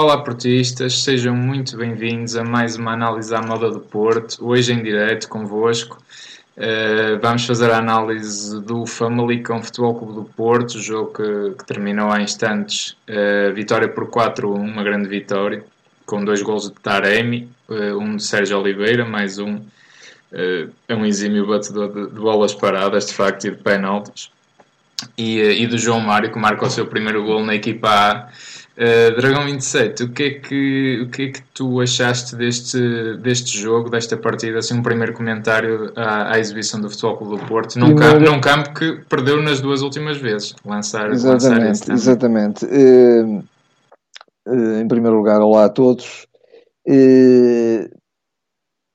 Olá, portistas, sejam muito bem-vindos a mais uma análise à moda do Porto, hoje em direto convosco. Uh, vamos fazer a análise do Famalicão Futebol Clube do Porto, jogo que, que terminou há instantes, uh, vitória por 4-1, uma grande vitória, com dois gols de Taremi, uh, um de Sérgio Oliveira, mais um, é um exímio batedor de, de, bolas paradas, de facto, e de penaltis, e, e do João Mário, que marca o seu primeiro gol na equipa A Uh, Dragão 27, o que, é que, o que é que tu achaste deste, deste jogo, desta partida? Assim, um primeiro comentário à, à exibição do Futebol Clube do Porto, num, primeiro... campo, num campo que perdeu nas duas últimas vezes. Lançar, exatamente, lançar exatamente. Uh, uh, em primeiro lugar, olá a todos.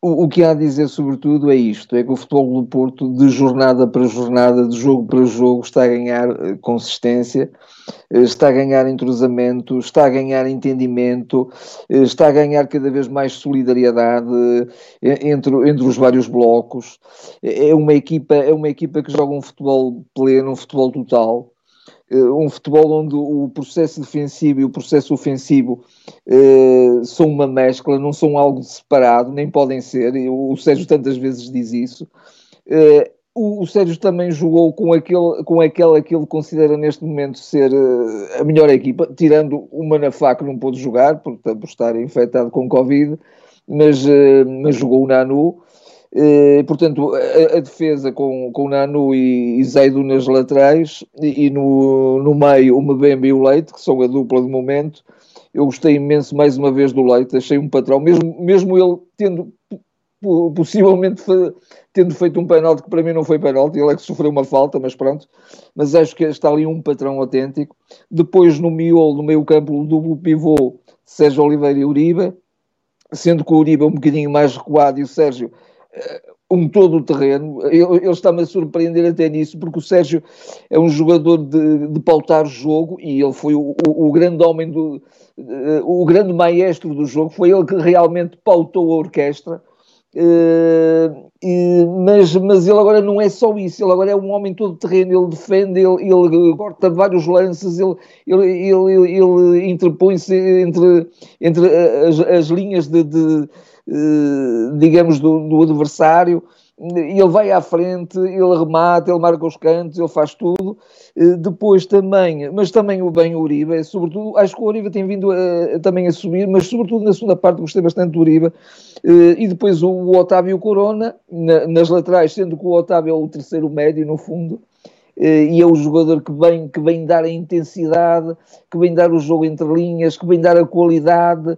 O, que há a dizer, sobretudo, é isto: é que o futebol do Porto, de jornada para jornada, de jogo para jogo, está a ganhar consistência eh, está a ganhar entrosamento, está a ganhar entendimento, eh, está a ganhar cada vez mais solidariedade eh, entre, entre os vários blocos. É uma equipa, é uma equipa que joga um futebol pleno, um futebol total, um futebol onde o processo defensivo e o processo ofensivo são uma mescla, não são algo separado, nem podem ser. O Sérgio tantas vezes diz isso o, o Sérgio também jogou com, aquele, com aquela que ele considera neste momento ser a melhor equipa, tirando o Manafá que não pôde jogar, por, por estar infectado com Covid, mas, mas jogou o Nanu. Uh, portanto, a, a, defesa com, com Nanu e, e Zaido nas laterais e, e, no, no meio o Mbembe e o Leite, que são a dupla de momento. Eu gostei imenso mais uma vez do Leite, achei um patrão, mesmo, mesmo ele tendo possivelmente tendo feito um penalti que para mim não foi penalti, ele é que sofreu uma falta, mas pronto. Mas acho que está ali um patrão autêntico. Depois no miolo, no meio campo, o duplo pivô, Sérgio Oliveira e Uribe, sendo que o Uribe é um bocadinho mais recuado e o Sérgio eh, um todo o terreno. Ele, ele está-me a surpreender até nisso, porque o Sérgio é um jogador de, de pautar jogo e ele foi o, o, o grande homem do. Uh, o grande maestro do jogo, foi ele que realmente pautou a orquestra Uh, mas, mas ele agora não é só isso, ele agora é um homem todo terreno, ele defende, ele, ele corta vários lances, ele, ele, ele, ele interpõe-se entre, entre as, as linhas de, de uh, digamos, do, do adversário ele vai à frente, ele remata, ele marca os cantos, ele faz tudo. Eh, depois também, mas também o bem Uribe, sobretudo, acho que o Uribe tem vindo a, a, também a subir, mas sobretudo na segunda parte gostei bastante do Uribe. Eh, e depois o, o Otávio Corona, na, nas laterais, sendo que o Otávio é o terceiro médio, no fundo, eh, e é o jogador que vem, que vem dar a intensidade, que vem dar o jogo entre linhas, que vem dar a qualidade,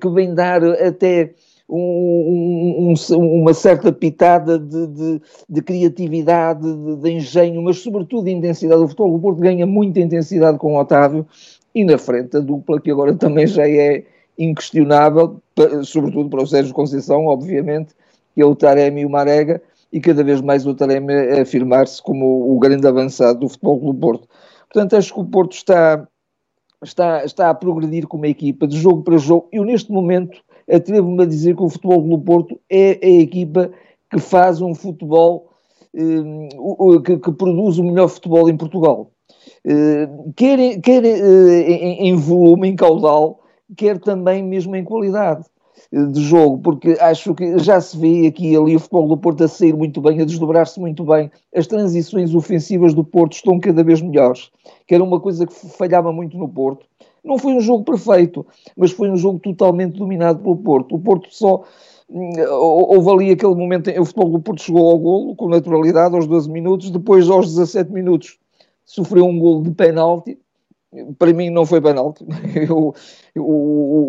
que vem dar até um, um, uma certa pitada de, de, de criatividade, de, de, engenho, mas sobretudo de intensidade. O futebol do Porto ganha muita intensidade com o Otávio e na frente a dupla, que agora também já é inquestionável, sobretudo para o Sérgio Conceição, obviamente, que é o Taremi e o Marega, e cada vez mais o Taremi a afirmar-se como o grande avançado do futebol do Porto. Portanto, acho que o Porto está, está, está a progredir como equipa, de jogo para jogo. Eu, neste momento, atrevo-me a dizer que o Futebol do Porto é a equipa que faz um futebol eh, que, produz o melhor futebol em Portugal. Eh, quer, quer eh, em, em, volume, em caudal, quer também mesmo em qualidade eh, de jogo, porque acho que já se vê aqui e ali o futebol do Porto a sair muito bem, a desdobrar-se muito bem. As transições ofensivas do Porto estão cada vez melhores, que era uma coisa que falhava muito no Porto. Não foi um jogo perfeito, mas foi um jogo totalmente dominado pelo Porto. O Porto só. Hum, houve ali aquele momento em que o futebol do Porto chegou ao golo com naturalidade aos 12 minutos, depois aos 17 minutos sofreu um golo de penalti. Para mim não foi penalti. Eu, o,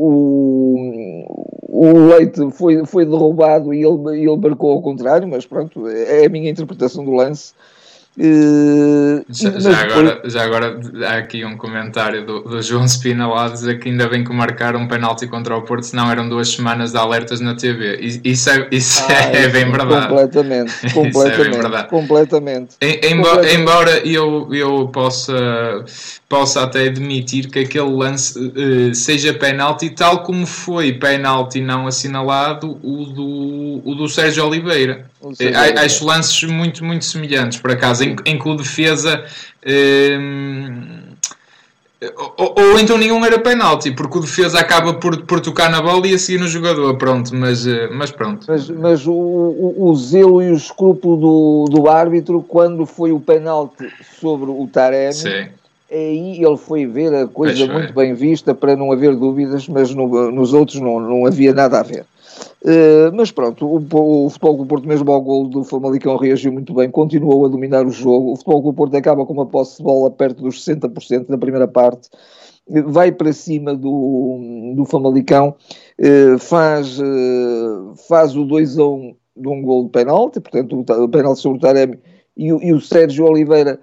o, o Leite foi, foi derrubado e ele, ele marcou ao contrário, mas pronto, é a minha interpretação do lance. Uh, já, já, agora, já agora há aqui um comentário do, do João Spina lá a dizer que ainda bem que marcaram um penalti contra o Porto, senão eram duas semanas de alertas na TV. Isso é, isso ah, é, bem verdade. Completamente, completamente. é verdade. completamente. Em, embora, embora eu, eu possa, possa até admitir que aquele lance uh, seja penalti, tal como foi penalti não assinalado o do, o do Sérgio Oliveira. É, acho lances muito, muito semelhantes, por acaso, em, em que o defesa. Hum, Ou, ou, então nenhum era penalti, porque o defesa acaba por, por tocar na bola e a seguir no jogador, pronto, mas, eh, mas pronto. Mas, mas o, o, o, zelo e o escrúpulo do, do árbitro, quando foi o penalti sobre o Taremi, Sim. aí ele foi ver a coisa muito bem vista para não haver dúvidas, mas no, nos outros não, não havia nada a ver. Uh, mas pronto, o, o Futebol do Porto, mesmo ao gol do Famalicão, reagiu muito bem, continuou a dominar o jogo. O Futebol do Porto acaba com uma posse de bola perto dos 60% na primeira parte, vai para cima do, do Famalicão, uh, faz, uh, faz o 2 a 1 de um gol de penalti, portanto, o, o penalti sobre o Taremi e, e o Sérgio Oliveira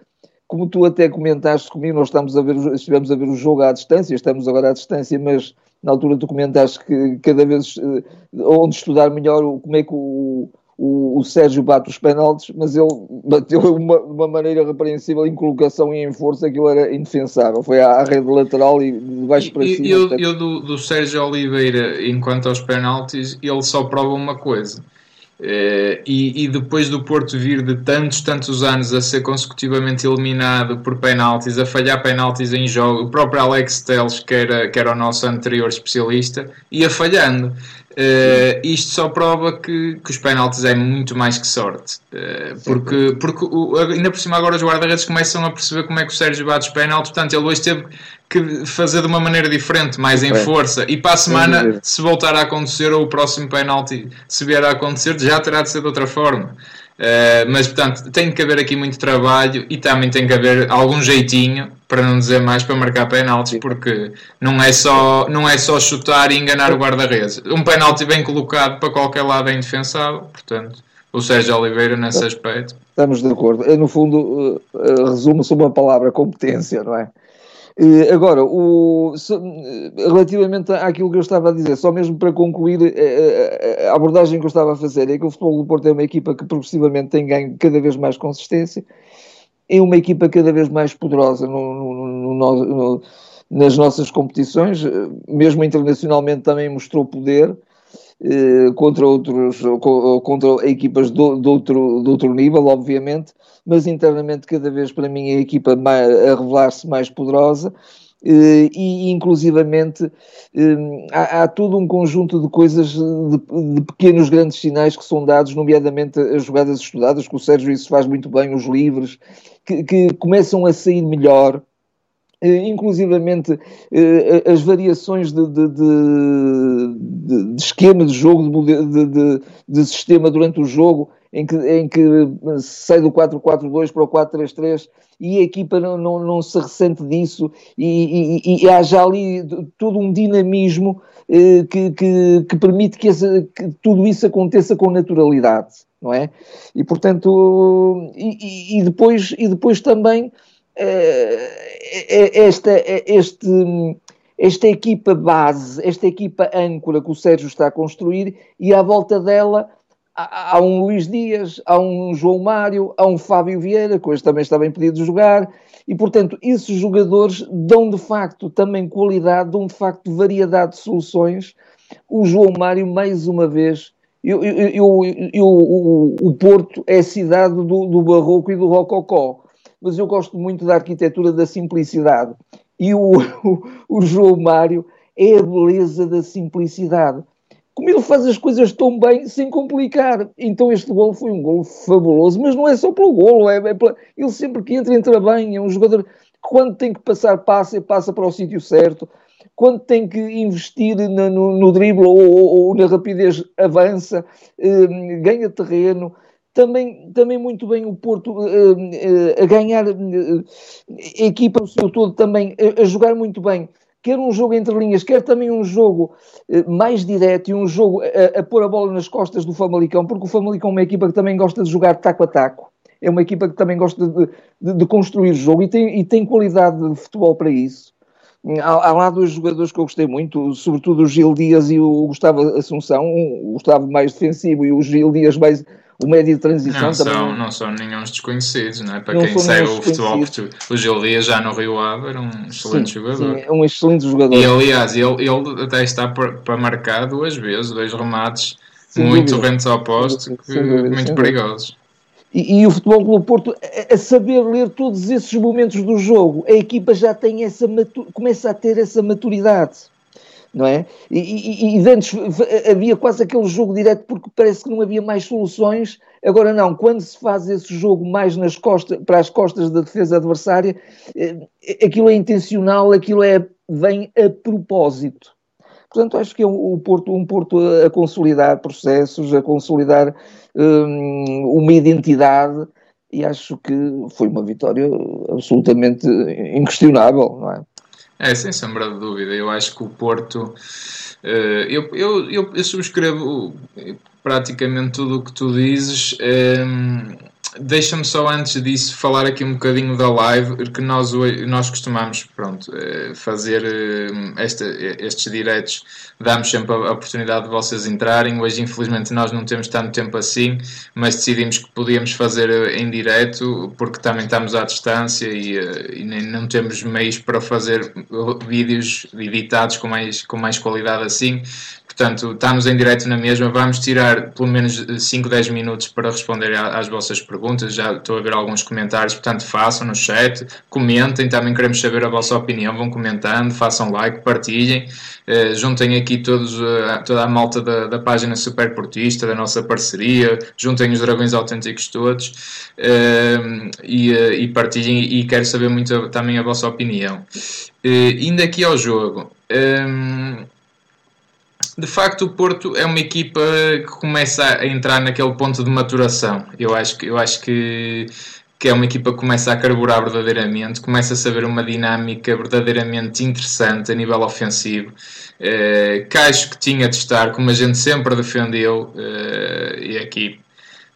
como tu até comentaste comigo, nós estamos a ver, estivemos a ver o jogo à distância, estamos agora à distância, mas na altura tu comentaste que cada vez uh, onde estudar melhor como é que o, o, o Sérgio bate os penaltis, mas ele bateu de uma, uma, maneira repreensível em colocação e em força, aquilo era indefensável. Foi à, à rede lateral e de baixo para cima. Eu, eu do, do Sérgio Oliveira, enquanto aos penaltis, ele só prova uma coisa Uh, e, e, depois do Porto vir de tantos, tantos anos a ser consecutivamente eliminado por penaltis, a falhar penaltis em jogo, o próprio Alex Teles, que era, que era o nosso anterior especialista, ia falhando. Uh, isto só prova que, que os penaltis é muito mais que sorte. Uh, porque porque o, ainda por cima agora os guarda-redes começam a perceber como é que o Sérgio bate os penaltis, portanto ele hoje teve que fazer de uma maneira diferente, mais em força. E para a semana, se voltar a acontecer, ou o próximo penalti se vier a acontecer, já terá de ser de outra forma. Uh, mas portanto tem que haver aqui muito trabalho e também tem que haver algum jeitinho para não dizer mais para marcar penaltis porque não é só não é só chutar e enganar o guarda-redes. Um penalti bem colocado para qualquer lado é indefensável portanto o Sérgio Oliveira nesse aspecto. Estamos de acordo. No fundo uh, resume-se uma palavra competência não é Agora, o, relativamente àquilo que eu estava a dizer, só mesmo para concluir a abordagem que eu estava a fazer, é que o Futebol do Porto é uma equipa que progressivamente tem ganho cada vez mais consistência, é uma equipa cada vez mais poderosa no, no, no, nas nossas competições, mesmo internacionalmente também mostrou poder, eh, contra outros contra equipas de, de, outro, outro nível, obviamente, mas internamente cada vez para mim a equipa a revelar-se mais poderosa. Uh, e inclusivamente uh, há, há, todo um conjunto de coisas, de, de, pequenos grandes sinais que são dados, nomeadamente as jogadas estudadas, que o Sérgio isso faz muito bem, os livros, que, que começam a sair melhor, inclusivamente uh, as variações de, de, de, de, esquema de jogo, de, sistema durante o jogo, em que, em que sai do 4-4-2 para o 4-3-3 e a equipa não, não, não, se ressente disso e, e, e há já ali todo um dinamismo uh, que, que, que, permite que, essa, que tudo isso aconteça com naturalidade, não é? E portanto, e, e depois, e depois também esta, este, esta equipa base, esta equipa âncora que o Sérgio está a construir e à volta dela há, há um Luís Dias, há um João Mário, há um Fábio Vieira, que hoje também estava impedido de jogar, e portanto esses jogadores dão de facto também qualidade, dão de facto variedade de soluções. O João Mário, mais uma vez, eu, eu, eu o, o, Porto é a cidade do, do barroco e do rococó mas eu gosto muito da arquitetura da simplicidade. E o, o, João Mário é a beleza da simplicidade. Como ele faz as coisas tão bem sem complicar. Então este gol foi um gol fabuloso, mas não é só pelo gol, é, é pela... ele sempre que entra, entra bem. É um jogador que quando tem que passar, passa, passa para o sítio certo. Quando tem que investir no, no, no drible ou, ou, ou, na rapidez, avança, eh, ganha terreno também, também muito bem o Porto uh, uh, a ganhar uh, a equipa no seu todo também a, a, jogar muito bem quer um jogo entre linhas, quer também um jogo mais direto e um jogo a, a, pôr a bola nas costas do Famalicão, porque o Famalicão é uma equipa que também gosta de jogar taco a taco, é uma equipa que também gosta de, de, de construir jogo e tem, e tem qualidade de futebol para isso. Há, há, lá dois jogadores que eu gostei muito, sobretudo o Gil Dias e o Gustavo Assunção, o Gustavo mais defensivo e o Gil Dias mais o médio de transição não também. São, não são nenhum desconhecidos, não é? Para não quem segue o futebol português. O Gil Dias já no Rio Ave era um excelente sim, jogador. Sim, um excelente jogador. E aliás, ele, ele até está para marcar duas vezes, dois remates sem muito rentes ao posto, que, dúvida, muito perigosos. E, e, o Futebol Clube Porto, a, a, saber ler todos esses momentos do jogo, a equipa já tem essa começa a ter essa maturidade, não é? E, e, e antes havia quase aquele jogo direto porque parece que não havia mais soluções. Agora não, quando se faz esse jogo mais nas costas, para as costas da defesa adversária, eh, aquilo é intencional, aquilo é vem a propósito. Portanto, acho que é um, Porto, um Porto a consolidar processos, a consolidar um, uma identidade e acho que foi uma vitória absolutamente inquestionável, não é? É, sem sombra de dúvida. Eu acho que o Porto. Uh, eu, eu, eu, eu, subscrevo praticamente tudo o que tu dizes. Deixa-me só antes disso falar aqui um bocadinho da live, que nós, nós costumamos pronto, eh, fazer eh, esta, estes diretos, damos sempre a oportunidade de vocês entrarem. Hoje, infelizmente, nós não temos tanto tempo assim, mas decidimos que podíamos fazer eh, em direto, porque também estamos à distância e, e não temos meios para fazer vídeos editados com mais, com mais qualidade assim. Portanto, estamos em direto na mesma. Vamos tirar pelo menos 5, 10 minutos para responder às vossas perguntas. Já estou a ver alguns comentários, portanto, façam no chat, comentem. Também queremos saber a vossa opinião. Vão comentando, façam like, partilhem. Uh, juntem aqui todos, uh, toda a malta da, da página Superportista, da nossa parceria. Juntem os dragões autênticos todos uh, e, e, partilhem. E quero saber muito também a vossa opinião. indo aqui ao jogo. Um, de facto, o Porto é uma equipa que começa a entrar naquele ponto de maturação. Eu acho que, eu acho que, que é uma equipa que começa a carburar verdadeiramente, começa a saber uma dinâmica verdadeiramente interessante a nível ofensivo. Uh, que acho que tinha de estar, como a gente sempre defendeu, uh, e aqui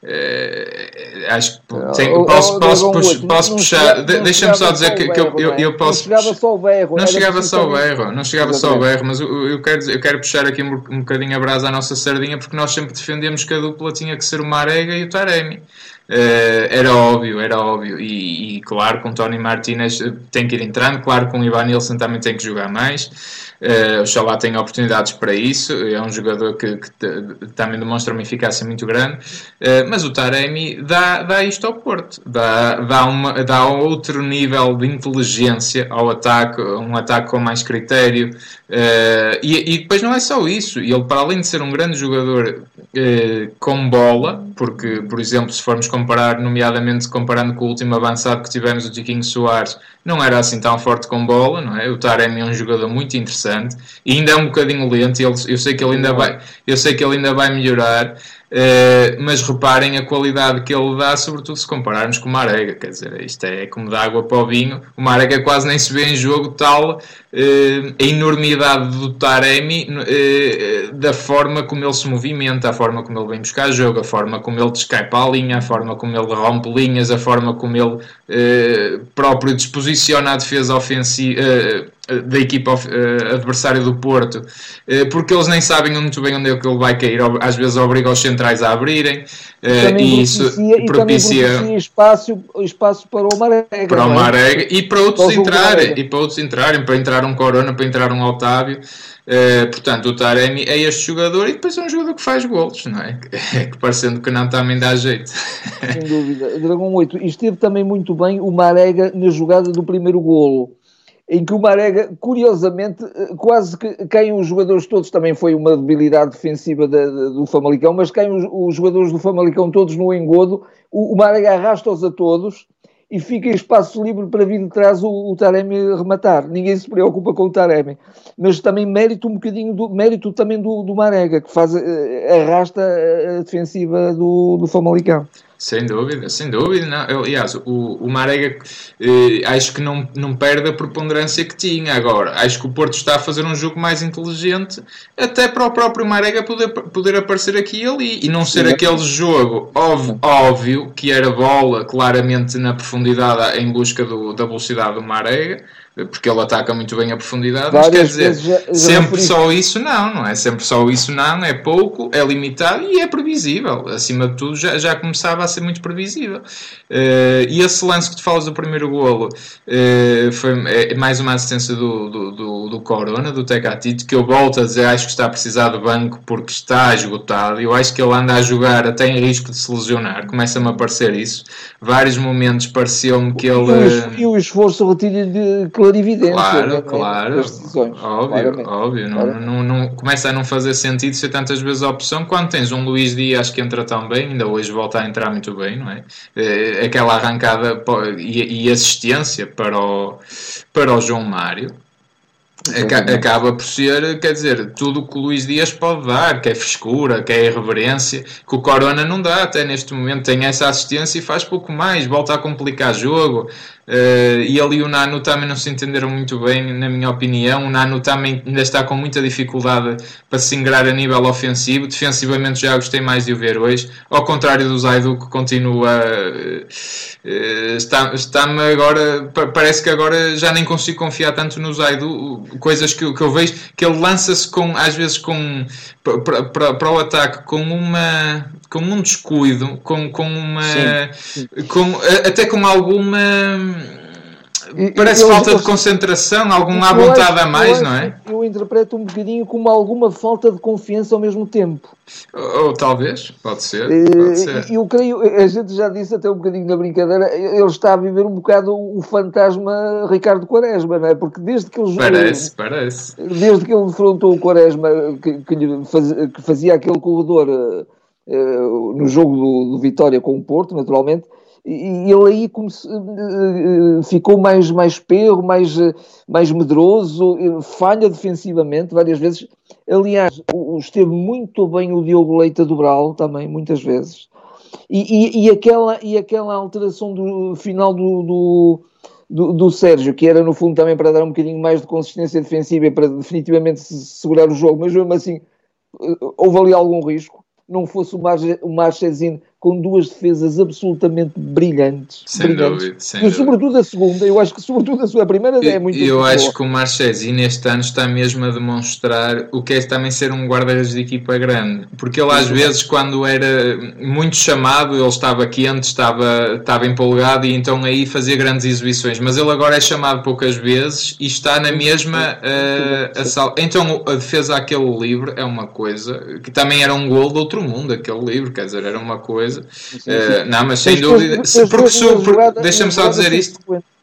Uh, acho que tenho, posso, posso, posso, posso puxar. Deixa-me só dizer que, que eu, eu, eu, posso. Não chegava só o berro. Não chegava só o berro, não chegava só berro, mas eu, eu, quero, eu quero puxar aqui um, um bocadinho a brasa à nossa sardinha porque nós sempre defendemos que a dupla tinha que ser o Marega e o Taremi. Uh, era óbvio, era óbvio. E, e, claro, com Tony Martinez tem que ir entrando, claro, com Ivan Nilsson também tem que jogar mais. Uh, o Xalá tem oportunidades para isso, é um jogador que, que também demonstra uma eficácia muito grande, uh, mas o Taremi dá, dá isto ao Porto, dá, dá, uma, dá outro nível de inteligência ao ataque, um ataque com mais critério, uh, e, e, depois não é só isso, ele para além de ser um grande jogador com bola, porque, por exemplo, se formos comparar, nomeadamente comparando com o último avançado que tivemos, o Tiquinho Soares, não era assim tão forte com bola, não é? O Taremi é um jogador muito interessante e ainda é um bocadinho lento. Ele, eu sei que ele ainda vai, eu sei que ele ainda vai melhorar, Uh, mas reparem a qualidade que ele dá, sobretudo se compararmos com o Marega. Quer dizer, isto é como dar água para o vinho. O Marega quase nem se vê em jogo tal uh, a enormidade do Taremi uh, da forma como ele se movimenta, a forma como ele vem buscar jogo, a forma como ele descai para a linha, a forma como ele rompe linhas, a forma como ele próprio disposiciona a defesa ofensiva da equipa uh, adversária do Porto, uh, porque eles nem sabem muito bem onde é que ele vai cair, às vezes obriga os centrais a abrirem, uh, e, isso propicia, propicia, propicia espaço, espaço para o Marega. Para o é? Marega e para outros para entrarem, e para outros entrarem, para entrar um Corona, para entrar um Otávio. Portanto, o Taremi é este jogador e depois é um jogador que faz golos, não é? é que parecendo que não também dá jeito. Sem dúvida. Dragão 8, e esteve também muito bem o Marega na jogada do primeiro golo em que o Marega, curiosamente, eh, quase que quem os jogadores todos também foi uma debilidade defensiva de, de, do Famalicão, mas quem os, os, jogadores do Famalicão todos no engodo, o, o Marega arrasta-os a todos e fica espaço livre para vir de trás o, o Taremi rematar. Ninguém se preocupa com o Taremi. Mas também mérito um bocadinho do mérito também do, do Marega, que faz, eh, arrasta a defensiva do, do Famalicão. Sem dúvida, sem dúvida. Não. Aliás, o, o Marega eh, acho que não, não perde a preponderância que tinha. Agora, acho que o Porto está a fazer um jogo mais inteligente, até para o próprio Marega poder, poder aparecer aqui e ali e não ser Sim. aquele jogo óbvio, óbvio que era bola claramente na profundidade em busca do, da velocidade do Marega porque ele ataca muito bem a profundidade, Várias mas quer dizer, já, já sempre só isso não, não é? Sempre só isso não, é pouco, é limitado e é previsível. Acima de tudo, já, já começava a ser muito previsível. Uh, e esse lance que tu falas do primeiro golo uh, foi é mais uma assistência do, do, do, do Corona, do Tecatito, que eu volto a dizer, acho que está a precisar de banco porque está esgotado. Eu acho que ele anda a jogar até em risco de se lesionar, começa-me a parecer isso. Vários momentos pareceu-me que ele. E o esforço retira de clarividência. Claro, né? claro. Decisões, óbvio, óbvio. Não, não, não, começa a não fazer sentido ser tantas vezes a opção quando tens um Luís Dias que entra tão bem, ainda hoje volta a entrar muito bem, não é? é aquela arrancada e, e assistência para o, para o João Mário acaba por ser, quer dizer, tudo o que o Luís Dias pode dar, que é frescura, que é irreverência, que o Corona não dá até neste momento, tem essa assistência e faz pouco mais, volta a complicar jogo, Uh, e ali o Nano também não se entenderam muito bem, na minha opinião. O Nano também ainda está com muita dificuldade para se ingrar a nível ofensivo. Defensivamente já gostei mais de o ver hoje. Ao contrário do Zaidu, que continua. Uh, está-me está agora. Parece que agora já nem consigo confiar tanto no Zaidu. Coisas que, que eu vejo que ele lança-se com, às vezes, com para, para, para o ataque com uma com um descuido, com, com uma. Sim, sim. Com, até com alguma. Parece eu, falta eu, de concentração, alguma vontade a mais, não é? Eu interpreto um bocadinho como alguma falta de confiança ao mesmo tempo. Ou, ou talvez, pode ser, pode eh, ser. Eu creio, a gente já disse até um bocadinho na brincadeira, ele está a viver um bocado o fantasma Ricardo Quaresma, não é? Porque desde que ele Parece, parece. Desde que ele defrontou o Quaresma, que, que, faz, que fazia aquele corredor uh, no jogo do, do, Vitória com o Porto, naturalmente, e ele aí se, uh, ficou mais, mais perro, mais, mais medroso, falha defensivamente várias vezes. Aliás, esteve muito bem o Diogo Leite a dobrá-lo também, muitas vezes. E, e, e, aquela, e aquela alteração do final do, do, do, do, Sérgio, que era no fundo também para dar um bocadinho mais de consistência defensiva e para definitivamente segurar o jogo, mas mesmo assim houve ali algum risco não fosse o Marchesino com duas defesas absolutamente brilhantes. Sem brilhantes. dúvida. Sem e, sobretudo a segunda, eu acho que sobretudo a sua primeira é muito Eu acho que o Marchesino este ano está mesmo a demonstrar o que é também ser um guarda-redes de equipa grande. Porque ele às vezes quando era muito chamado, ele estava quente, estava, estava empolgado e então aí fazia grandes exibições. Mas ele agora é chamado poucas vezes e está na mesma uh, a sal... Então a defesa àquele livre é uma coisa que também era um gol de outro mundo, aquele livre, quer dizer, era uma coisa coisa. Uh, não, mas sem dúvida. Se, porque deixa-me só dizer isto.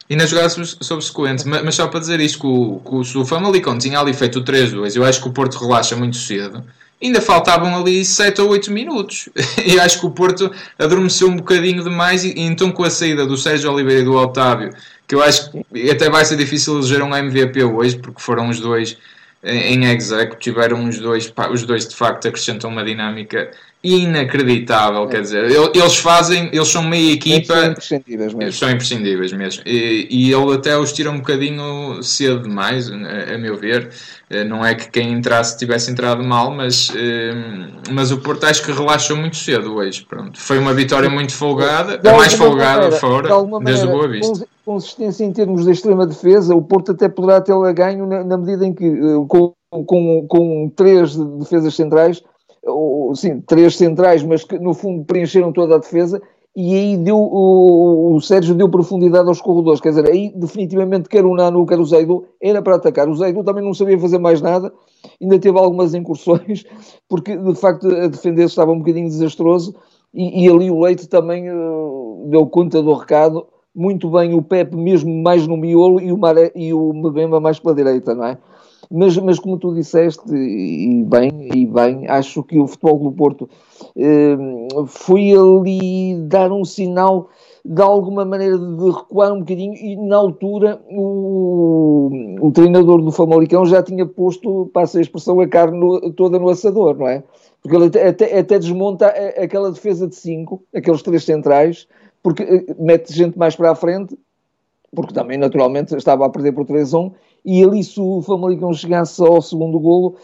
E na jogada subsequente, mas, mas só para dizer isto, que o, que o Famalicão tinha ali feito o 3-2, eu acho que o Porto relaxa muito cedo. Ainda faltavam ali 7 ou 8 minutos. E acho que o Porto adormeceu um bocadinho demais. E, e então, com a saída do Sérgio Oliveira e do Otávio, que eu acho que até vai ser difícil eleger um MVP hoje, porque foram os dois em execo, tiveram os dois, os dois de facto acrescentam uma dinâmica inacreditável, quer dizer, eles fazem, eles são meia equipa, são imprescindíveis mesmo, são imprescindíveis mesmo. E, e ele até os tira um bocadinho cedo demais, a, a, meu ver. Eh, não é que quem entrasse tivesse entrado mal, mas, eh, mas o Porto acho que relaxou muito cedo hoje. Pronto. Foi uma vitória muito folgada, a mais folgada maneira, fora, de desde o Boa Vista. Consistência em termos de extrema defesa, o Porto até poderá tê-la ganho na, na medida em que, eh, com, com, com três defesas centrais, ou, sim, três centrais, mas que no fundo preencheram toda a defesa, e aí deu, o, o Sérgio deu profundidade aos corredores, quer dizer, aí definitivamente quer o Nano, quer o Zaidu, era para atacar. O Zaidu também não sabia fazer mais nada, ainda teve algumas incursões, porque de facto a defender estava um bocadinho desastroso, e, e ali o Leite também uh, deu conta do recado, muito bem o Pepe mesmo mais no miolo e o, Maré, e o Mbemba mais pela direita, não é? Mas, mas como tu disseste, e bem, e bem, acho que o futebol do Porto eh, foi ali dar um sinal de alguma maneira de recuar um bocadinho e na altura o, o treinador do Famalicão já tinha posto, passa a expressão, a carne no, toda no assador, não é? Porque ele até, até, desmonta aquela defesa de 5, aqueles três centrais, porque eh, mete gente mais para a frente, porque também naturalmente estava a perder por 3-1 e ali se o Famalicão chegasse ao segundo golo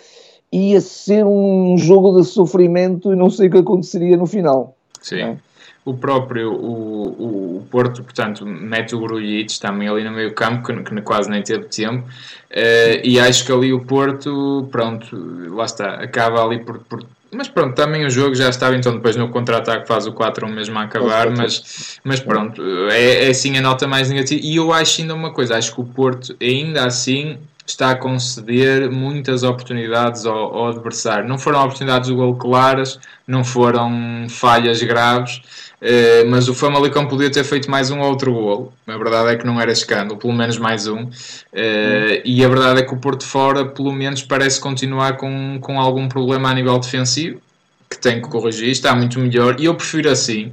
ia ser um jogo de sofrimento e não sei o que aconteceria no final. Sim. É? o próprio o, o Porto, portanto, mete o Grulhites também ali no meio campo, que, que quase nem teve tempo, uh, e acho que ali o Porto, pronto, lá está, acaba ali por, por mas pronto, também o jogo já estava, então depois no contra-ataque faz o 4-1 mesmo a acabar, mas, mas pronto, é, é assim a nota mais negativa. E eu acho ainda uma coisa, acho que o Porto ainda assim está a conceder muitas oportunidades ao, ao adversário. Não foram oportunidades de gol claras, não foram falhas graves, eh, mas o Famalicão podia ter feito mais um ou outro gol. A verdade é que não era escândalo, pelo menos mais um. Eh, e a verdade é que o Porto Fora, pelo menos, parece continuar com, com algum problema a nível defensivo, que tem que corrigir, está muito melhor, e eu prefiro assim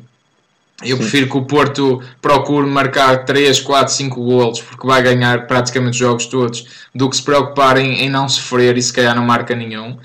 eu prefiro que o Porto procure marcar 3, 4, 5 golos porque vai ganhar praticamente os jogos todos do que se preocupar em, em não sofrer e se calhar não marca nenhum.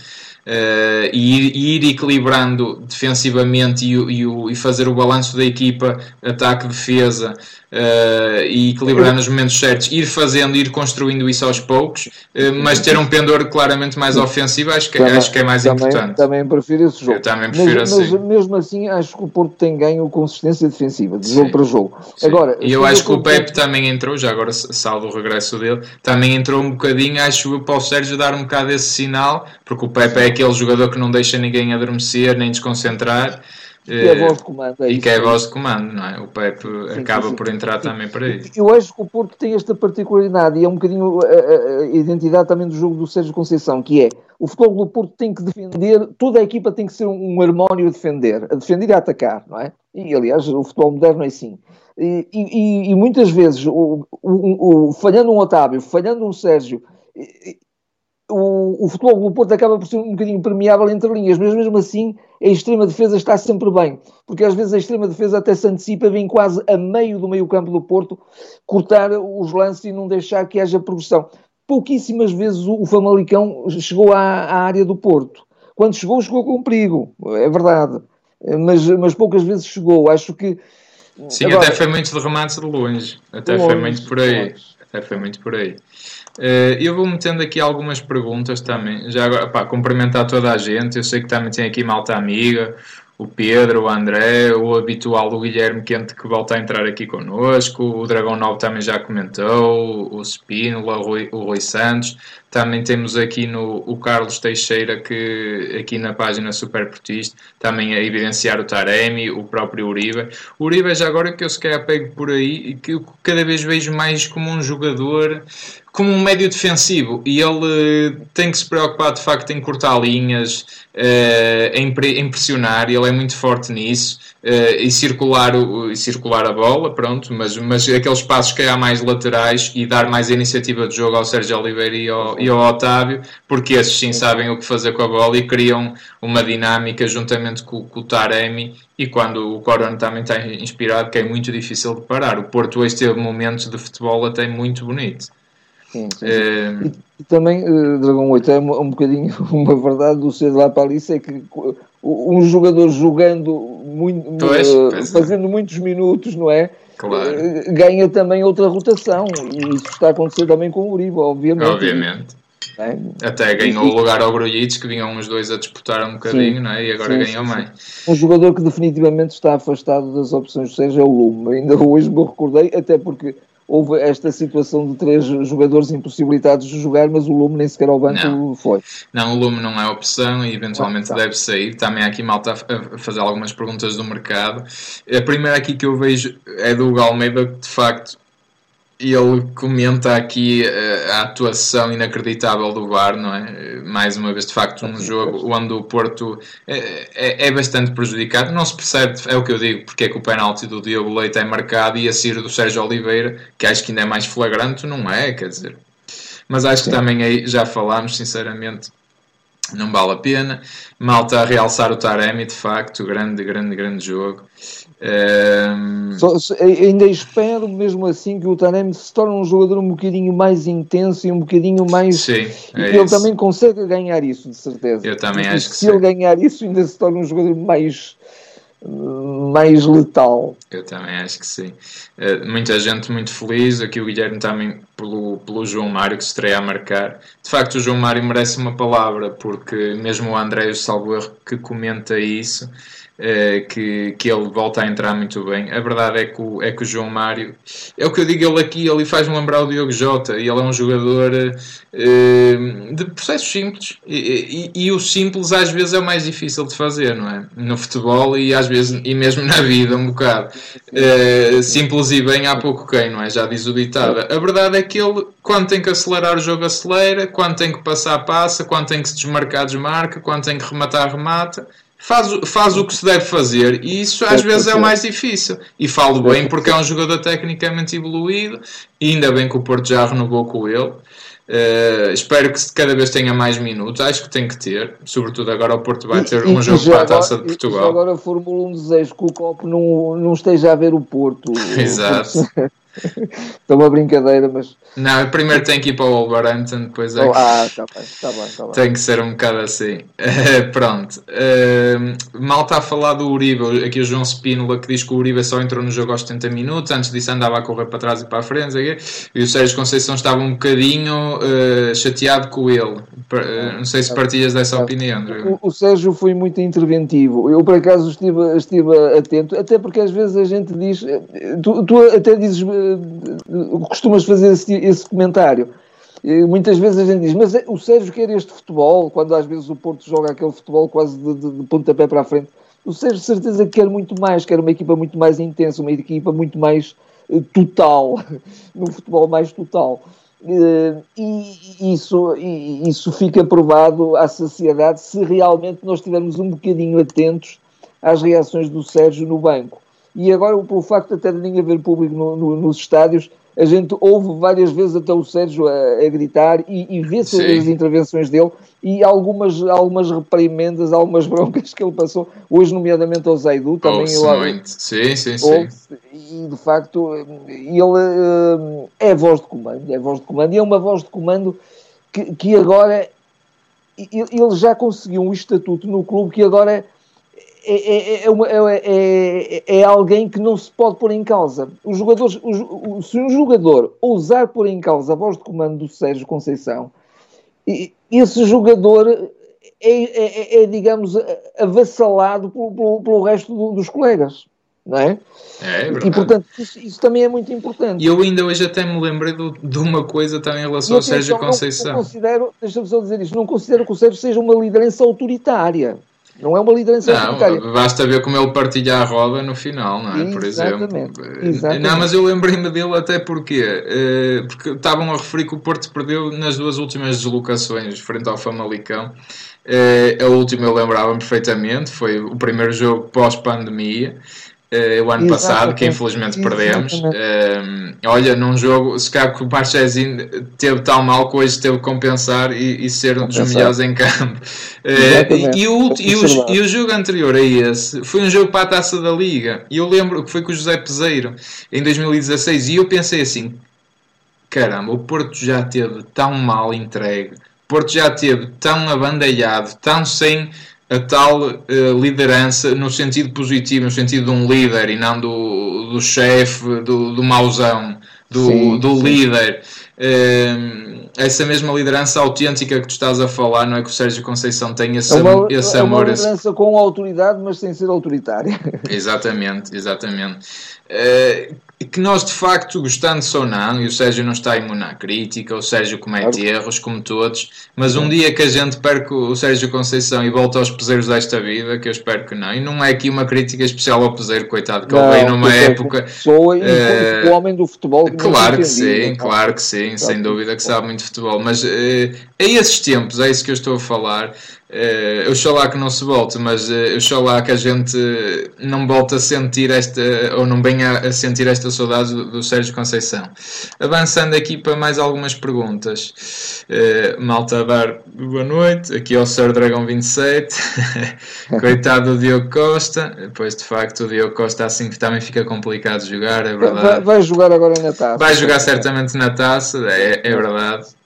Uh, e, ir, ir, equilibrando defensivamente e, e, e, fazer o balanço da equipa, ataque-defesa, uh, e equilibrar nos momentos certos, ir fazendo, ir construindo isso aos poucos, uh, mas ter um pendor claramente mais ofensivo, acho que, também, acho que é mais também, importante. Também prefiro esse jogo. Eu também prefiro mas, assim. Mas mesmo assim, acho que o Porto tem ganho consistência defensiva, de jogo para jogo. Sim. Agora, e eu acho que o Pepe também entrou, já agora salvo o regresso dele, também entrou um bocadinho, acho eu, para o Sérgio dar um bocado esse sinal, porque o Pepe é aquele jogador que não deixa ninguém adormecer nem desconcentrar. Que é a voz de comando. É e isso, que é a voz de comando, não é? O Pepe sim, acaba sim, por entrar também para aí. Eu acho que o Porto tem esta particularidade e é um bocadinho a, a, a, identidade também do jogo do Sérgio Conceição, que é o futebol do Porto tem que defender, toda a equipa tem que ser um harmónio a defender, a defender e a atacar, não é? E aliás, o futebol moderno é assim. E, e, e muitas vezes, o, o, o, falhando um Otávio, falhando um Sérgio, o, o futebol do Porto acaba por ser um bocadinho permeável entre linhas, mas mesmo assim a extrema defesa está sempre bem, porque às vezes a extrema defesa até se antecipa, vem quase a meio do meio campo do Porto, cortar os lances e não deixar que haja progressão. Pouquíssimas vezes o, o Famalicão chegou à, à, área do Porto. Quando chegou, chegou com perigo, é verdade, mas, mas poucas vezes chegou. Acho que. Sim, agora, até foi muito de remates de longe, até longe, foi muito por aí. Longe. Até foi muito por aí. Uh, eu vou metendo aqui algumas perguntas também. Já agora, pá, cumprimentar toda a gente. Eu sei que também tem aqui malta amiga, o Pedro, o André, o habitual do Guilherme Quente que volta a entrar aqui connosco, o Dragão 9 também já comentou, o Spínola, o o Rui Santos. Também temos aqui no, o Carlos Teixeira, que aqui na página Super Portista, também a evidenciar o Taremi, o próprio Uribe. O Uribe já agora que eu se calhar pego por aí que eu cada vez vejo mais como um jogador como um médio defensivo e ele tem que se preocupar de facto em cortar linhas, uh, em, pressionar, ele é muito forte nisso uh, e, circular o, e circular a bola, pronto, mas, mas aqueles passos que há mais laterais e dar mais iniciativa de jogo ao Sérgio Oliveira e ao, e ao Otávio, porque esses sim sabem o que fazer com a bola e criam uma dinâmica juntamente com, com o Taremi e quando o Corona também está inspirado, que é muito difícil de parar. O Porto hoje teve momentos de futebol até muito bonito. Sim, sim. É... E, e, também, uh, Dragão 8, é um, um bocadinho uma verdade do ser lá para ali, é que um jogador jogando, muito, uh, fazendo muitos minutos, não é? Claro. Uh, ganha também outra rotação, e isso está a acontecer também com o Uribe, obviamente. Obviamente. É? Até ganhou o lugar ao Grujic, que vinham os dois a disputar um bocadinho, sim, não é? e agora sim, ganhou sim, mais. Um jogador que definitivamente está afastado das opções é o Lume. Ainda hoje me recordei, até porque houve esta situação de três jogadores impossibilitados de jogar, mas o Lume nem sequer ao banco não. foi. Não, o Lume não é opção e eventualmente não, tá. deve sair. Também há aqui malta a fazer algumas perguntas do mercado. A primeira aqui que eu vejo é do Hugo Almeida, que de facto ele comenta aqui uh, a atuação inacreditável do VAR, não é? Mais uma vez, de facto, um jogo onde o Porto é, é, é, bastante prejudicado. Não se percebe, é o que eu digo, porque é que o penalti do Diogo Leite é marcado e a Ciro do Sérgio Oliveira, que acho que ainda é mais flagrante, não é? Quer dizer. Mas acho que também aí já falámos, sinceramente, não vale a pena. Malta a realçar o Taremi, de facto, grande, grande, grande jogo. Um... Só, ainda espero, mesmo assim, que o Taremi se torne um jogador um bocadinho mais intenso e um bocadinho mais. Sim, é ele isso. também consegue ganhar isso, de certeza. Eu também acho que se sim. Se ele ganhar isso, ainda se torna um jogador mais mais letal. Eu também acho que sim. Uh, muita gente muito feliz. Aqui o Guilherme também pelo, pelo João Mário que se estreia a marcar. De facto, o João Mário merece uma palavra, porque mesmo o André Salvo que comenta isso, eh, que, que ele volta a entrar muito bem. A verdade é que, o, é que o João Mário, é o que eu digo, ele aqui ele faz-me lembrar o Diogo Jota, e ele é um jogador uh, de processos simples, e, e, e, o simples às vezes é o mais difícil de fazer, não é? No futebol e às vezes, e mesmo na vida, um bocado. Uh, simples e bem há pouco quem, não é? Já diz o ditado. A verdade é que ele, quando tem que acelerar o jogo, acelera, quando tem que passar, passa, quando tem que se desmarcar, desmarca, quando tem que rematar, remata faz, faz o que se deve fazer e isso às vezes é o mais difícil. E falo bem porque é um jogador tecnicamente evoluído e ainda bem que o Porto já renovou com ele. Uh, espero que cada vez tenha mais minutos, acho que tem que ter, sobretudo agora o Porto vai ter e, um e jogo para a Taça de Portugal. agora Fórmula 1 desejo que o Copo não, não esteja a ver o Porto. Exato. Estou uma brincadeira, mas. Não, primeiro tem que ir para o Wolverhampton, depois é. Oh, ah, está bem, está bem, está bem. Tem que ser um bocado assim. Uh, pronto. Uh, mal está a falar do Uribe, aqui o João Spínola que diz que o Uribe só entrou no jogo aos 70 minutos, antes disso andava a correr para trás e para a frente, e o Sérgio Conceição estava um bocadinho uh, chateado com ele. não sei se partilhas dessa opinião. O, o, Sérgio foi muito interventivo. Eu, por acaso, estive, estive atento, até porque às vezes a gente diz. Tu, tu até dizes costumas fazer esse, esse comentário. Muitas vezes a gente diz, mas é, o Sérgio quer este futebol, quando às vezes o Porto joga aquele futebol quase de, de, de pontapé para a frente. O Sérgio, de certeza, quer muito mais, quer uma equipa muito mais intensa, uma equipa muito mais uh, total, no futebol mais total. Uh, e isso, e isso fica provado à saciedade se realmente nós estivermos um bocadinho atentos às reações do Sérgio no banco. E agora, pelo facto até de nem haver público no, no, nos estádios, a gente ouve várias vezes até o Sérgio a, a gritar e, e vê-se as intervenções dele e algumas, algumas reprimendas, algumas broncas que ele passou, hoje nomeadamente ao Zaidu, também oh, muito. Sim, sim, sim. E de facto ele uh, é voz de comando, é voz de comando e é uma voz de comando que, que agora ele já conseguiu um estatuto no clube que agora é, é, é, é, é, é, alguém que não se pode pôr em causa. Os jogadores, os, se um jogador ousar pôr em causa a voz de comando do Sérgio Conceição, esse jogador é, digamos, avassalado pelo, pelo, pelo resto do, dos colegas. Não é? É, é e portanto isso, isso, também é muito importante. E eu ainda hoje até me lembrei do, de uma coisa também em relação ao Sérgio Conceição. Não, não considero, deixa-me só dizer isto, não considero que o Sérgio seja uma liderança autoritária. Não é uma liderança não, Basta ver como ele partilha a roda no final, não é? Por exemplo. Exatamente. Não, mas eu lembrei-me dele até porque, eh, porque estavam a referir que o Porto perdeu nas duas últimas deslocações frente ao Famalicão. Eh, a última eu lembrava perfeitamente, foi o primeiro jogo pós-pandemia uh, o ano passado, que infelizmente perdemos. Uh, olha, num jogo, se calhar que o Marchesin teve tão mal que hoje teve que compensar e, e ser um dos melhores em campo. Uh, e, o, e, o, e o jogo anterior a esse foi um jogo para a taça da Liga. E eu lembro que foi com o José Peseiro em 2016. E eu pensei assim: caramba, o Porto já teve tão mal entregue. O Porto já teve tão abandalhado, tão sem a tal uh, liderança no sentido positivo, no sentido de um líder e não do, do chefe, do, do mauzão, do, sim, do sim. líder. Uh, essa mesma liderança autêntica que tu estás a falar, não é que o Sérgio Conceição tem esse, é uma, esse é amor. É uma liderança esse... com autoridade, mas sem ser autoritária. Exatamente, exatamente. Uh, que nós de facto, gostando ou não, e o Sérgio não está imune à crítica, o Sérgio comete claro. erros, como todos, mas um dia que a gente perca o Sérgio Conceição e volta aos peseiros desta vida, que eu espero que não, e não é aqui uma crítica especial ao peseiro, coitado, que não, ele veio numa época. Sou uh, o homem do futebol. Que claro que sim, claro que sim, sem dúvida que sabe muito futebol, mas uh, a esses tempos, é isso que eu estou a falar. Uh, eu sou lá que não se volte, mas uh, eu sou lá que a gente não volte a sentir esta, ou não venha a sentir esta saudade do, do Sérgio Conceição. Avançando aqui para mais algumas perguntas. Uh, malta dar boa noite, aqui ao Sr. Dragão 27, coitado do Diogo Costa, pois de facto o Diogo Costa assim que também fica complicado de jogar, é verdade. Vai, vai jogar agora na taça. Vai jogar certamente na taça, é, é verdade.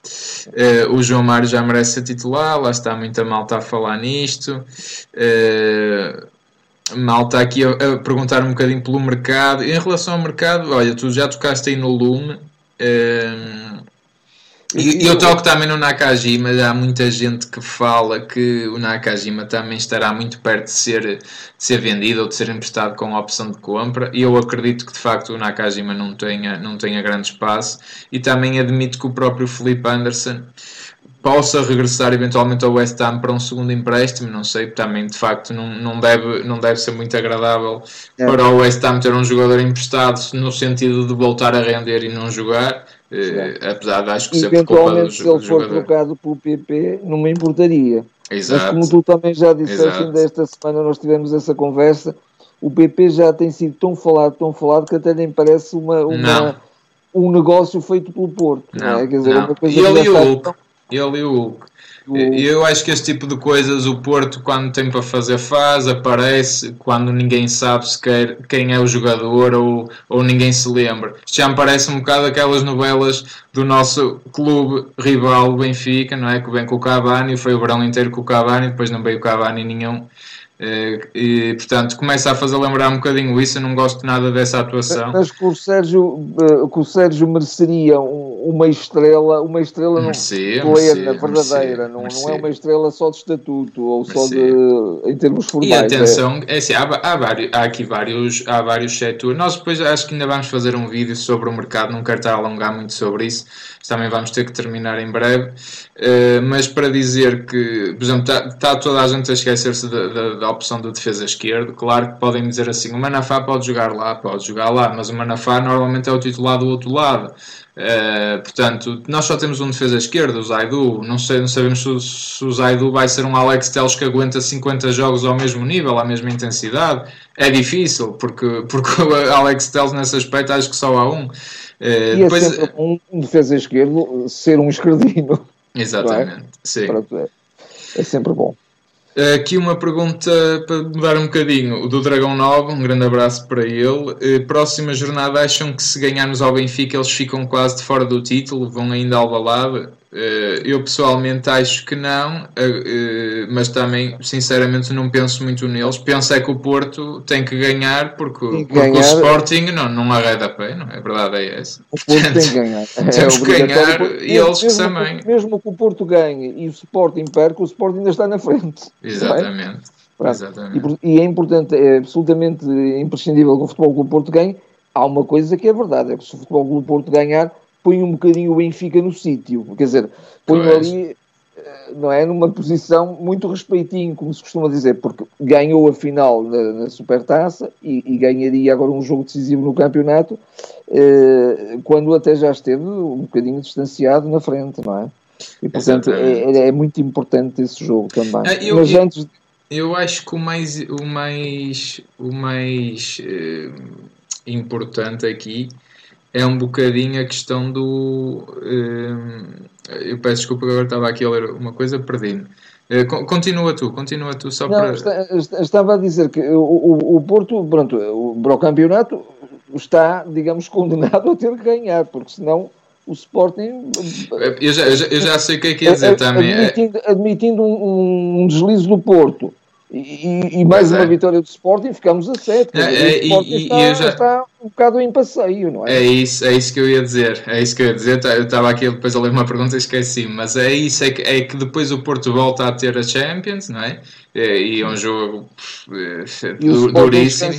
Uh, o João Mário já merece ser titular, lá está muita malta a falar nisto. Uh, malta aqui a, a, perguntar um bocadinho pelo mercado. Em relação ao mercado, olha, tu já tocaste aí no Lume. Uh, E eu toco também no Nakajima, há muita gente que fala que o Nakajima também estará muito perto de ser, de ser vendido ou de ser emprestado com a opção de compra, e eu acredito que de facto o Nakajima não tenha, não tenha grande espaço, e também admito que o próprio Felipe Anderson possa regressar eventualmente ao West Ham para um segundo empréstimo, não sei, também de facto não, não, deve, não deve ser muito agradável é. para o West Ham ter um jogador emprestado no sentido de voltar a render e não jogar, eh, apesar de acho que culpa do, se ele for trocado pelo PP, não me importaria. Exato. Mas como tu também já disseste, ainda esta semana nós tivemos essa conversa, o PP já tem sido tão falado, tão falado, que até nem parece uma, uma um negócio feito pelo Porto. Não, não é? Quer dizer, não. Uma coisa e ele e o Hulk. Ele e o Hulk. Eu acho que esse tipo de coisas o Porto, quando tem para fazer, faz, aparece, quando ninguém sabe sequer quem é o jogador ou, ou ninguém se lembra. Isto já me parece um bocado aquelas novelas do nosso clube rival, Benfica, não é? Que vem com o Cavani, foi o verão inteiro com o Cavani, depois não veio o Cavani nenhum. Eh, e, portanto, começa a fazer lembrar um bocadinho isso. Eu não gosto nada dessa atuação. Mas que o Sérgio, eh, que o Sérgio mereceria uma estrela, uma estrela merecia, plena, verdadeira, não, não é uma estrela só de estatuto ou só de, em termos formais. E atenção, é. é assim, há, há, vários, há aqui vários, há vários setores. Nós depois acho que ainda vamos fazer um vídeo sobre o mercado, não quero estar a alongar muito sobre isso. Também vamos ter que terminar em breve. Uh, mas para dizer que, por exemplo, está, tá toda a gente a esquecer-se da, da, opção da defesa esquerda. Claro que podem dizer assim: o Manafá pode jogar lá, pode jogar lá, mas o Manafá normalmente é o titular do outro lado. Uh, portanto, nós só temos um defesa esquerda, o Zaidu. Não, sei, não sabemos se, se, o Zaidu vai ser um Alex Teles que aguenta 50 jogos ao mesmo nível, à mesma intensidade. É difícil, porque, porque o Alex Teles nesse aspecto acho que só há um. Uh, e depois... é sempre um defesa esquerdo ser um esquerdino. Exatamente, é? sim. É, é sempre bom. Aqui uma pergunta para mudar um bocadinho. O do Dragão 9, um grande abraço para ele. Eh, próxima jornada, acham que se ganharmos ao Benfica eles ficam quase de fora do título? Vão ainda ao balada? Eh, eu pessoalmente acho que não, eh, eh, mas também, sinceramente, não penso muito neles. Penso é que o Porto tem que ganhar, porque, que porque ganhar, o Sporting não, não arreda pé, não é? A verdade é essa. O Porto Portanto, tem que ganhar. Temos é que ganhar e eles que também. Mesmo que o Porto ganhe e o Sporting perca, o Sporting ainda está na frente. Exatamente. É? Exatamente. E, e, é importante, é absolutamente imprescindível que o Futebol Clube Porto ganhe. Há uma coisa que é verdade, é que se o Futebol Clube Porto ganhar põe um bocadinho o Benfica no sítio, quer dizer, põe ali eh, não é, numa posição muito respeitinho, como se costuma dizer, porque ganhou a final na, na Supertaça e, e, ganharia agora um jogo decisivo no campeonato, eh, quando até já esteve um bocadinho distanciado na frente, não é? E portanto é, é, muito importante esse jogo também. Ah, eu, Mas antes... eu acho que o mais, o mais, o mais eh, importante aqui é um bocadinho a questão do. Uh, eu peço desculpa, agora estava aqui a ler uma coisa, perdi-me. Uh, continua tu, continua tu só Não, para. Está, estava a dizer que o, o, Porto, pronto, o, para o campeonato está, digamos, condenado a ter que ganhar, porque senão o Sporting. Eu já, eu já, eu já sei o que é que ia dizer também. Admitindo, admitindo um, um deslize do Porto e, e mais uma é. vitória do Sporting, ficamos a 7. É, é, e, está, e já... está, um bocado em passeio, não é? É isso, é isso que eu ia dizer. É isso que eu ia dizer. Eu estava aqui depois a ler uma pergunta e esqueci, mas é isso, é que, é que depois o Porto volta a ter a Champions, não é? E é um jogo duríssimo.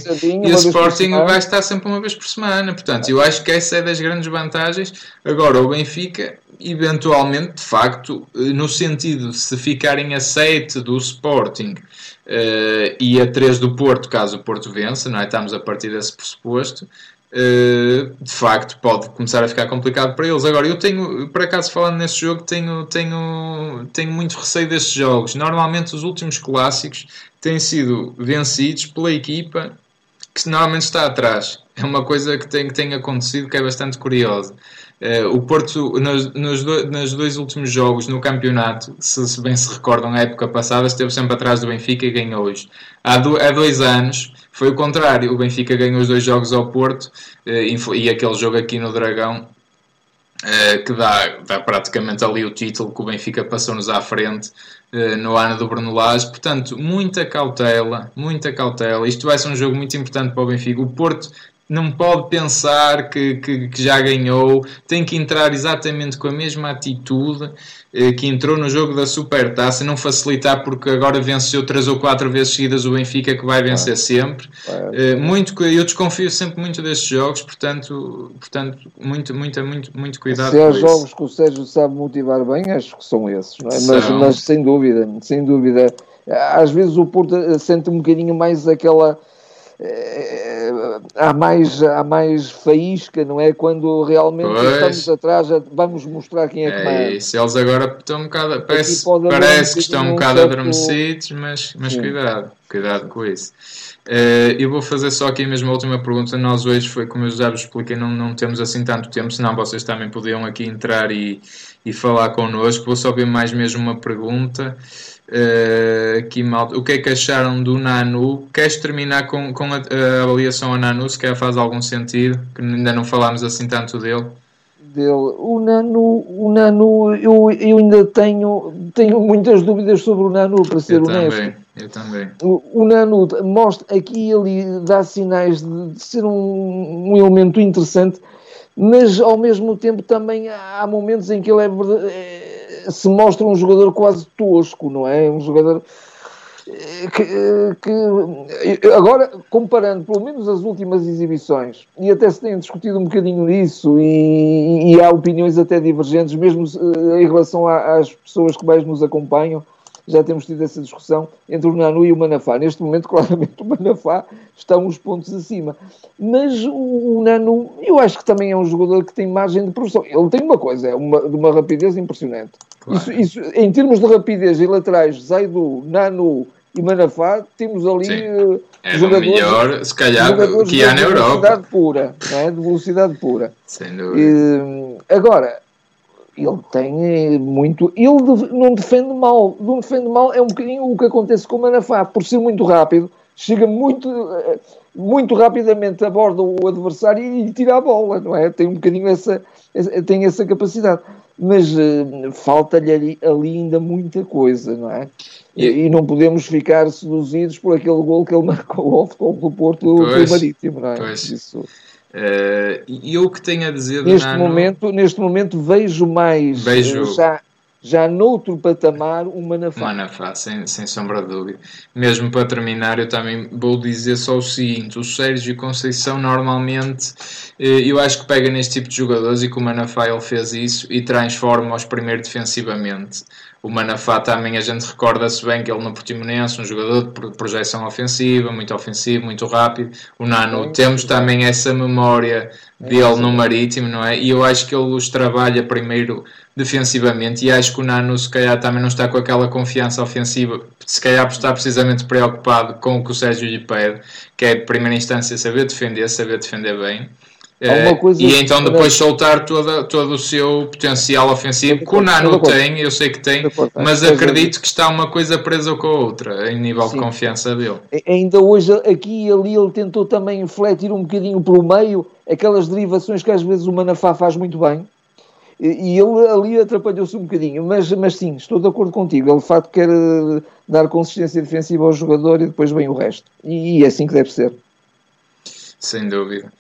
E o Sporting vai estar sempre uma vez por semana. Portanto, eu acho que essa é das grandes vantagens. Agora, o Benfica, eventualmente, de facto, no sentido de se ficarem a 7 do Sporting uh, e a 3 do Porto, caso o Porto vença, não é? estamos a partir desse pressuposto, de facto pode começar a ficar complicado para eles. Agora, eu tenho, por acaso falando nesse jogo, tenho, tenho, tenho muito receio destes jogos. Normalmente os últimos clássicos têm sido vencidos pela equipa que normalmente está atrás. É uma coisa que tem, que tem acontecido que é bastante curiosa. Uh, o Porto, nos, nos, do, nos, dois últimos jogos no campeonato, se, se, bem se recordam, a época passada, esteve sempre atrás do Benfica e ganhou hoje. Há, do, há dois anos foi o contrário, o Benfica ganhou os dois jogos ao Porto uh, e, e, aquele jogo aqui no Dragão, uh, que dá, dá praticamente ali o título que o Benfica passou-nos à frente no ano do Bruno Lage. Portanto, muita cautela, muita cautela. Isto vai ser um jogo muito importante para o Benfica. O Porto não pode pensar que, que, que, já ganhou, tem que entrar exatamente com a mesma atitude eh, que entrou no jogo da Supertaça, não facilitar porque agora venceu três ou quatro vezes seguidas o Benfica que vai vencer ah, sempre. Eh, muito, eu desconfio sempre muito destes jogos, portanto, portanto muito, muito, muito, muito cuidado. Se há jogos que o Sérgio sabe motivar bem, acho que são esses, é? Mas, mas sem dúvida, sem dúvida. Às vezes o Porto sente um bocadinho mais aquela é, há mais, há mais faísca, não é? Quando realmente pois. estamos atrás, vamos mostrar quem é que é Isso, eles agora estão um bocado, parece, parece que estão um bocado certo... adormecidos, mas, mas cuidado, cuidado com isso. Uh, eu vou fazer só aqui mesmo a última pergunta. Nós hoje foi, como eu já vos expliquei, não, não temos assim tanto tempo, senão vocês também podiam aqui entrar e, e falar connosco. Vou só ver mais mesmo uma pergunta. Uh, malta. O que é que acharam do Nanu? Queres terminar com, com a, a avaliação ao Nanu, se quer faz algum sentido? Que ainda não falámos assim tanto dele. Dele. O Nanu, o Nanu eu, eu ainda tenho, tenho muitas dúvidas sobre o Nanu, para ser eu honesto. Também, eu também. O, o Nanu mostra aqui ele dá sinais de, de ser um, um elemento interessante, mas ao mesmo tempo também há momentos em que ele é, é se mostra um jogador quase tosco, não é? Um jogador eh, que, eh, que, agora, comparando pelo menos as últimas exibições, e até se tem discutido um bocadinho nisso, e, e há opiniões até divergentes, mesmo eh, em relação às pessoas que mais nos acompanham, já temos tido essa discussão entre o Nanu e o Manafá. Neste momento, claramente, o Manafá está uns pontos acima. Mas o, o Nanu, eu acho que também é um jogador que tem margem de produção. Ele tem uma coisa, é uma, de uma rapidez impressionante. Claro. Isso, isso, em termos de rapidez e laterais, Zaidu, Nanu e Manafá, temos ali uh, é jogadores, melhor, se calhar, que há na Europa. De velocidade pura, não é? de velocidade pura. Sem dúvida. E, agora, ele tem eh, muito. Ele não defende mal. Não defende mal é um bocadinho o que acontece com o Manafá, por ser muito rápido, chega muito, eh, muito rapidamente, aborda o adversário e tira a bola, não é? Tem um bocadinho essa, tem essa capacidade. Mas uh, falta-lhe ali, ali, ainda muita coisa, não é? E, e, não podemos ficar seduzidos por aquele gol que ele marcou ao futebol do Porto pois, Marítimo, não é? Pois. Isso. Uh, e o que tenho a dizer neste Nano... momento Neste momento vejo mais vejo... já, já noutro patamar o Manafá. Manafá, sem, sem sombra de dúvida. Mesmo para terminar, eu também vou dizer só o seguinte: o Sérgio Conceição normalmente eh, eu acho que pega neste tipo de jogadores e que o Manafá ele fez isso e transforma-os primeiro defensivamente. O Manafá também a gente recorda-se bem que ele no Portimonense, um jogador de projeção ofensiva, muito ofensivo, muito rápido. O Nano, temos também essa memória dele no Marítimo, não é? E eu acho que ele os trabalha primeiro defensivamente e acho que o Nano se calhar também não está com aquela confiança ofensiva, se calhar estar precisamente preocupado com o que o Sérgio lhe pede, que é, em primeira instância, saber defender, saber defender bem. Uh, e então depois soltar toda, todo o seu potencial ofensivo, que o Nano tem, eu sei que tem, mas acredito que está uma coisa presa com a outra, em nível Sim. de confiança dele. Ainda hoje, aqui e ali, ele tentou também refletir um bocadinho pelo meio aquelas derivações que às vezes o Manafá faz muito bem, e ele ali atrapalhou-se um bocadinho, mas, mas sim, estou de acordo contigo. Ele de facto quer eh, dar consistência defensiva ao jogador e depois vem o resto. E é assim que deve ser. Sem dúvida.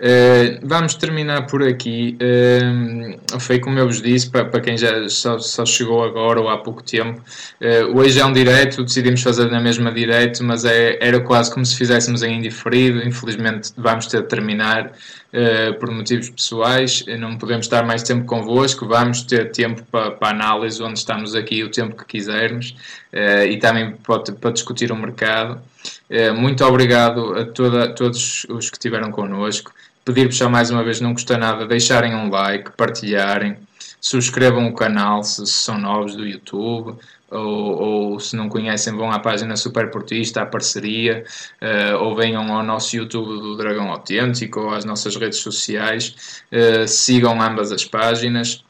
Uh, vamos terminar por aqui. Uh, foi como eu vos disse, para, quem já só, só, chegou agora ou há pouco tempo. Uh, hoje é um direto, decidimos fazer na mesma direto, mas é, era quase como se fizéssemos em indiferido. Infelizmente vamos ter de terminar por motivos pessoais. Não podemos estar mais tempo convosco. Vamos ter tempo para, para análise, onde estamos aqui o tempo que quisermos e também para, para discutir o mercado. Muito obrigado a toda, todos os que estiveram connosco. Pedir-vos já mais uma vez, não custa nada, deixarem um like, partilharem, subscrevam o canal se, se são novos do YouTube, ou, ou, se não conhecem, vão à página Superportista, à parceria, uh, ou venham ao nosso YouTube do Dragão Autêntico, ou às nossas redes sociais. Uh, sigam ambas as páginas.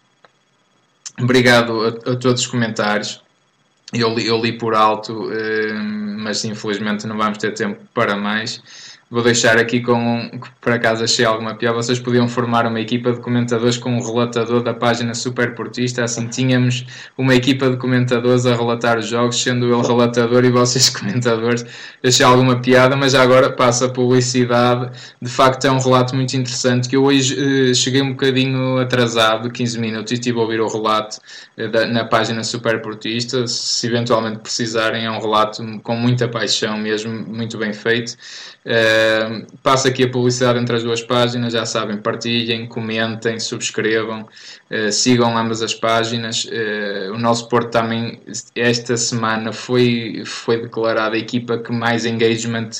Obrigado a, a todos os comentários. Eu li, eu li por alto, uh, mas infelizmente não vamos ter tempo para mais. Vou deixar aqui com que por acaso achei alguma piada. Vocês podiam formar uma equipa de comentadores com um relatador da página Superportista. Assim tínhamos uma equipa de comentadores a relatar os jogos, sendo ele relatador e vocês comentadores. Achei alguma piada, mas agora passa a publicidade. De facto, é um relato muito interessante. Que eu hoje eh, cheguei um bocadinho atrasado, 15 minutos, e estive a ouvir o relato eh, da, na página Superportista. Se eventualmente precisarem, é um relato com muita paixão, mesmo muito bem feito. Passo aqui a publicidade entre as duas páginas, já sabem, partilhem, comentem, subscrevam, uh, sigam ambas as páginas. Uh, o nosso Porto também, esta semana, foi, foi declarada a equipa que mais engagement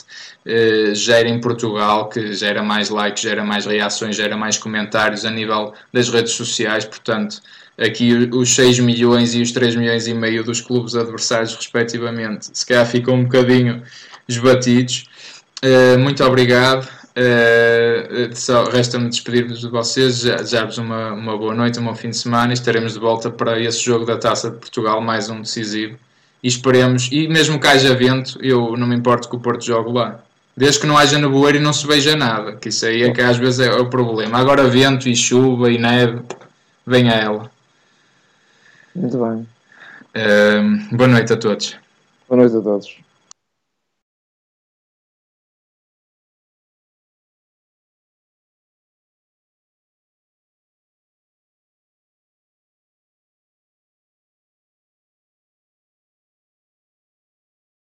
gera em Portugal, que gera mais likes, gera mais reações, gera mais comentários a nível das redes sociais, portanto aqui os 6 milhões e os 3 milhões e meio dos clubes adversários, respectivamente, se calhar ficam um bocadinho esbatidos. Uh, muito obrigado. Uh, só resta-me despedir-vos de vocês, desejar-vos uma, uma boa noite, um bom fim de semana e estaremos de volta para esse jogo da Taça de Portugal, mais um decisivo. E esperemos, e mesmo que haja vento, eu não me importo que o Porto jogue lá. Desde que não haja nevoeiro e não se veja nada, que isso aí é que às vezes é o problema. Agora vento e chuva e neve, venha ela. Muito bem. Uh, boa noite a todos. Boa noite a todos.